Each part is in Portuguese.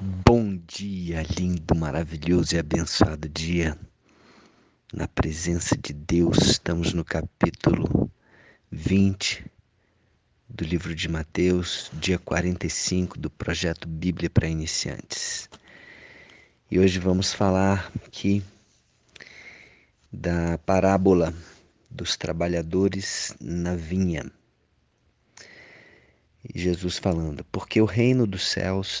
Bom dia, lindo, maravilhoso e abençoado dia. Na presença de Deus, estamos no capítulo 20 do livro de Mateus, dia 45 do projeto Bíblia para Iniciantes. E hoje vamos falar aqui da parábola dos trabalhadores na vinha. Jesus falando: Porque o reino dos céus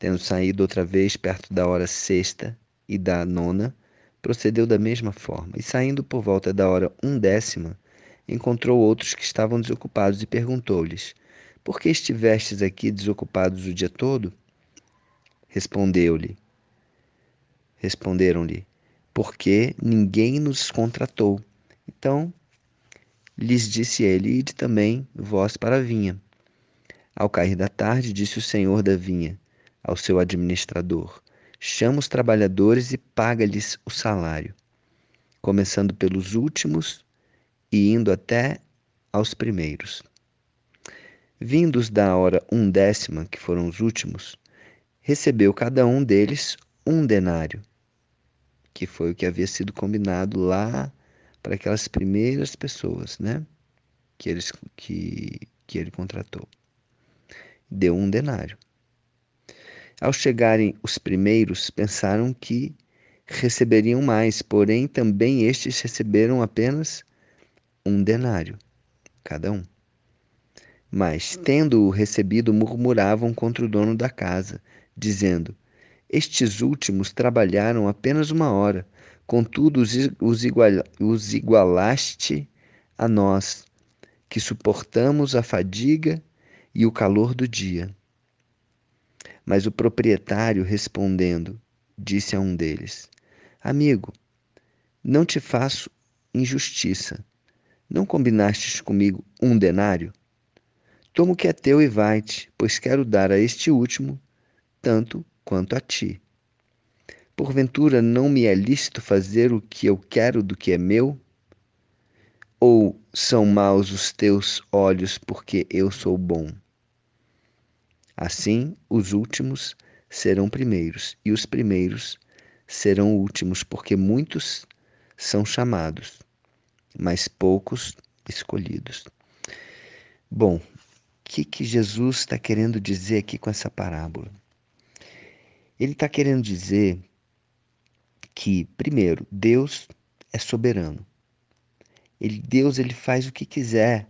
Tendo saído outra vez perto da hora sexta e da nona, procedeu da mesma forma, e saindo por volta da hora undécima, encontrou outros que estavam desocupados e perguntou-lhes: Por que estivestes aqui desocupados o dia todo? Respondeu-lhe: Responderam-lhe: Porque ninguém nos contratou. Então lhes disse ele: Ide também vós para a vinha. Ao cair da tarde, disse o senhor da vinha: ao seu administrador: chama os trabalhadores e paga-lhes o salário, começando pelos últimos e indo até aos primeiros. Vindos da hora undécima, que foram os últimos, recebeu cada um deles um denário, que foi o que havia sido combinado lá para aquelas primeiras pessoas, né? Que, eles, que, que ele contratou. Deu um denário. Ao chegarem os primeiros, pensaram que receberiam mais, porém também estes receberam apenas um denário, cada um. Mas, tendo-o recebido, murmuravam contra o dono da casa, dizendo: Estes últimos trabalharam apenas uma hora, contudo os, igual, os igualaste a nós, que suportamos a fadiga e o calor do dia. Mas o proprietário, respondendo, disse a um deles: Amigo, não te faço injustiça. Não combinastes comigo um denário? Toma o que é teu e vai-te, pois quero dar a este último tanto quanto a ti. Porventura não me é lícito fazer o que eu quero do que é meu? Ou são maus os teus olhos porque eu sou bom? Assim, os últimos serão primeiros, e os primeiros serão últimos, porque muitos são chamados, mas poucos escolhidos. Bom, o que, que Jesus está querendo dizer aqui com essa parábola? Ele está querendo dizer que, primeiro, Deus é soberano. Ele, Deus ele faz o que quiser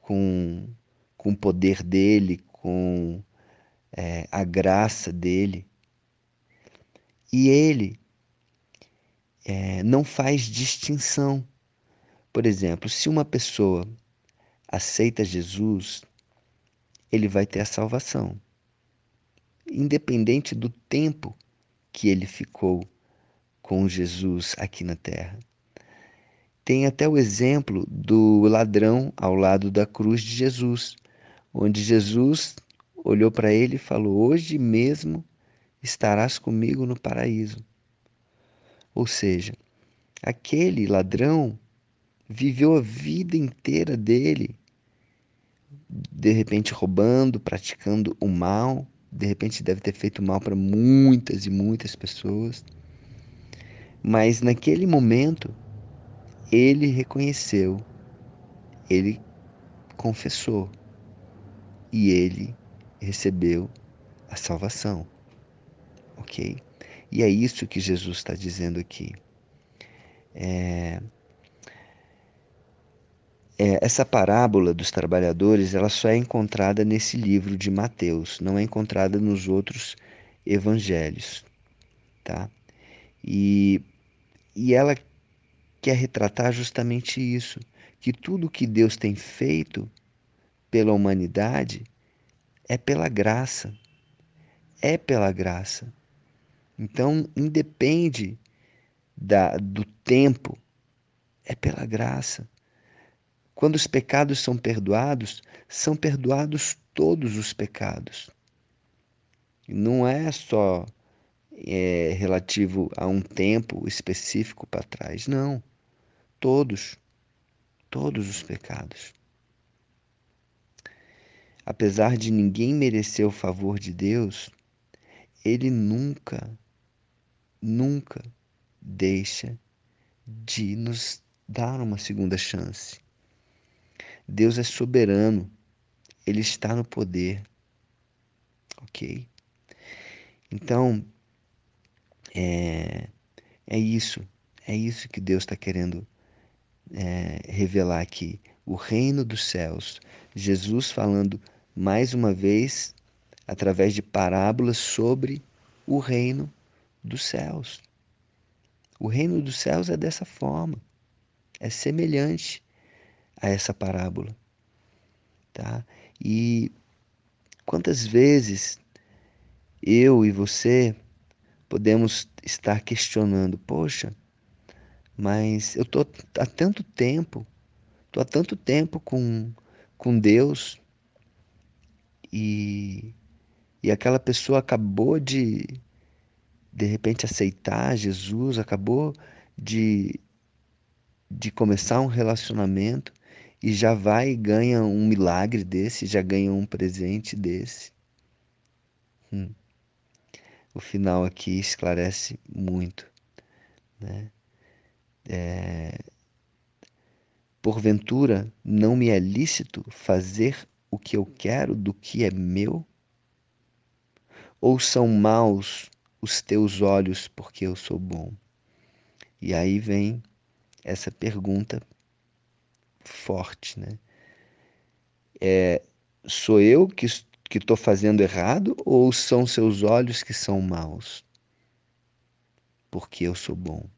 com, com o poder dele, com é, a graça dele. E ele é, não faz distinção. Por exemplo, se uma pessoa aceita Jesus, ele vai ter a salvação, independente do tempo que ele ficou com Jesus aqui na terra. Tem até o exemplo do ladrão ao lado da cruz de Jesus onde Jesus olhou para ele e falou: Hoje mesmo estarás comigo no paraíso. Ou seja, aquele ladrão viveu a vida inteira dele, de repente roubando, praticando o mal, de repente deve ter feito mal para muitas e muitas pessoas. Mas naquele momento, ele reconheceu, ele confessou e ele recebeu a salvação. Ok? E é isso que Jesus está dizendo aqui. É, é, essa parábola dos trabalhadores ela só é encontrada nesse livro de Mateus, não é encontrada nos outros evangelhos, tá? E, e ela quer retratar justamente isso, que tudo que Deus tem feito pela humanidade é pela graça. É pela graça. Então, independe da, do tempo, é pela graça. Quando os pecados são perdoados, são perdoados todos os pecados. Não é só é, relativo a um tempo específico para trás, não. Todos, todos os pecados. Apesar de ninguém merecer o favor de Deus, Ele nunca, nunca deixa de nos dar uma segunda chance. Deus é soberano, Ele está no poder, ok? Então, é, é isso, é isso que Deus está querendo é, revelar aqui. O reino dos céus. Jesus falando mais uma vez, através de parábolas, sobre o reino dos céus. O reino dos céus é dessa forma, é semelhante a essa parábola. Tá? E quantas vezes eu e você podemos estar questionando, poxa, mas eu tô há tanto tempo, tô há tanto tempo com, com Deus e, e aquela pessoa acabou de de repente aceitar Jesus, acabou de, de começar um relacionamento e já vai e ganha um milagre desse, já ganha um presente desse. Hum. O final aqui esclarece muito. Né? É... Porventura, não me é lícito fazer o que eu quero do que é meu? Ou são maus os teus olhos porque eu sou bom? E aí vem essa pergunta forte, né? É, sou eu que estou fazendo errado ou são seus olhos que são maus? Porque eu sou bom.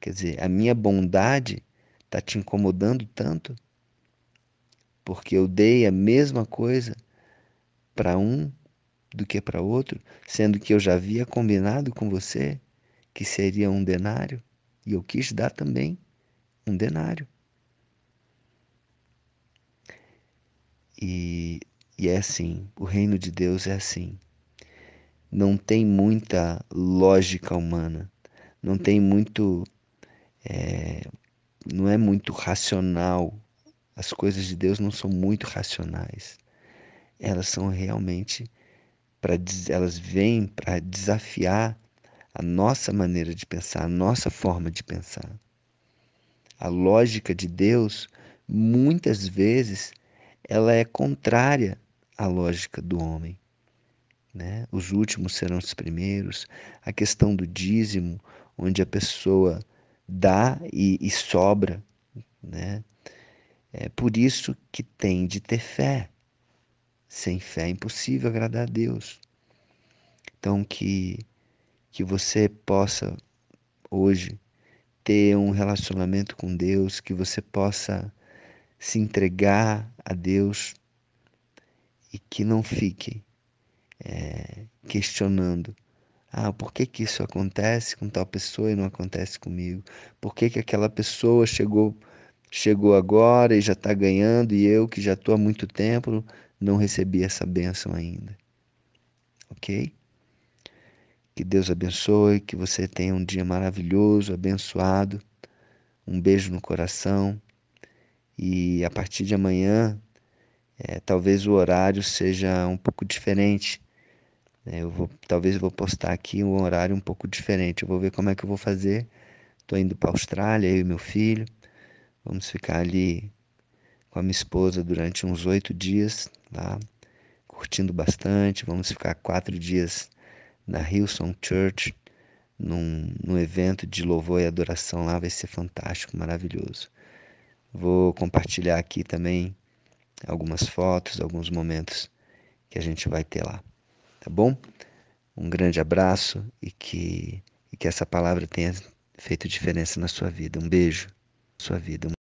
Quer dizer, a minha bondade está te incomodando tanto? Porque eu dei a mesma coisa para um do que para outro, sendo que eu já havia combinado com você que seria um denário e eu quis dar também um denário. E, e é assim, o reino de Deus é assim. Não tem muita lógica humana, não tem muito. É, não é muito racional. As coisas de Deus não são muito racionais. Elas são realmente para elas vêm para desafiar a nossa maneira de pensar, a nossa forma de pensar. A lógica de Deus muitas vezes ela é contrária à lógica do homem. Né? Os últimos serão os primeiros. A questão do dízimo, onde a pessoa dá e, e sobra. Né? É por isso que tem de ter fé. Sem fé é impossível agradar a Deus. Então que que você possa hoje ter um relacionamento com Deus, que você possa se entregar a Deus e que não fique é, questionando ah, por que, que isso acontece com tal pessoa e não acontece comigo? Por que, que aquela pessoa chegou chegou agora e já está ganhando e eu que já estou há muito tempo não recebi essa bênção ainda? Ok? Que Deus abençoe, que você tenha um dia maravilhoso, abençoado. Um beijo no coração e a partir de amanhã, é, talvez o horário seja um pouco diferente. É, eu vou, talvez eu vou postar aqui um horário um pouco diferente. Eu vou ver como é que eu vou fazer. Estou indo para a Austrália, eu e meu filho. Vamos ficar ali com a minha esposa durante uns oito dias lá, curtindo bastante. Vamos ficar quatro dias na Hillsong Church, num, num evento de louvor e adoração lá. Vai ser fantástico, maravilhoso. Vou compartilhar aqui também algumas fotos, alguns momentos que a gente vai ter lá. Tá bom? Um grande abraço e que, e que essa palavra tenha feito diferença na sua vida. Um beijo. Sua vida.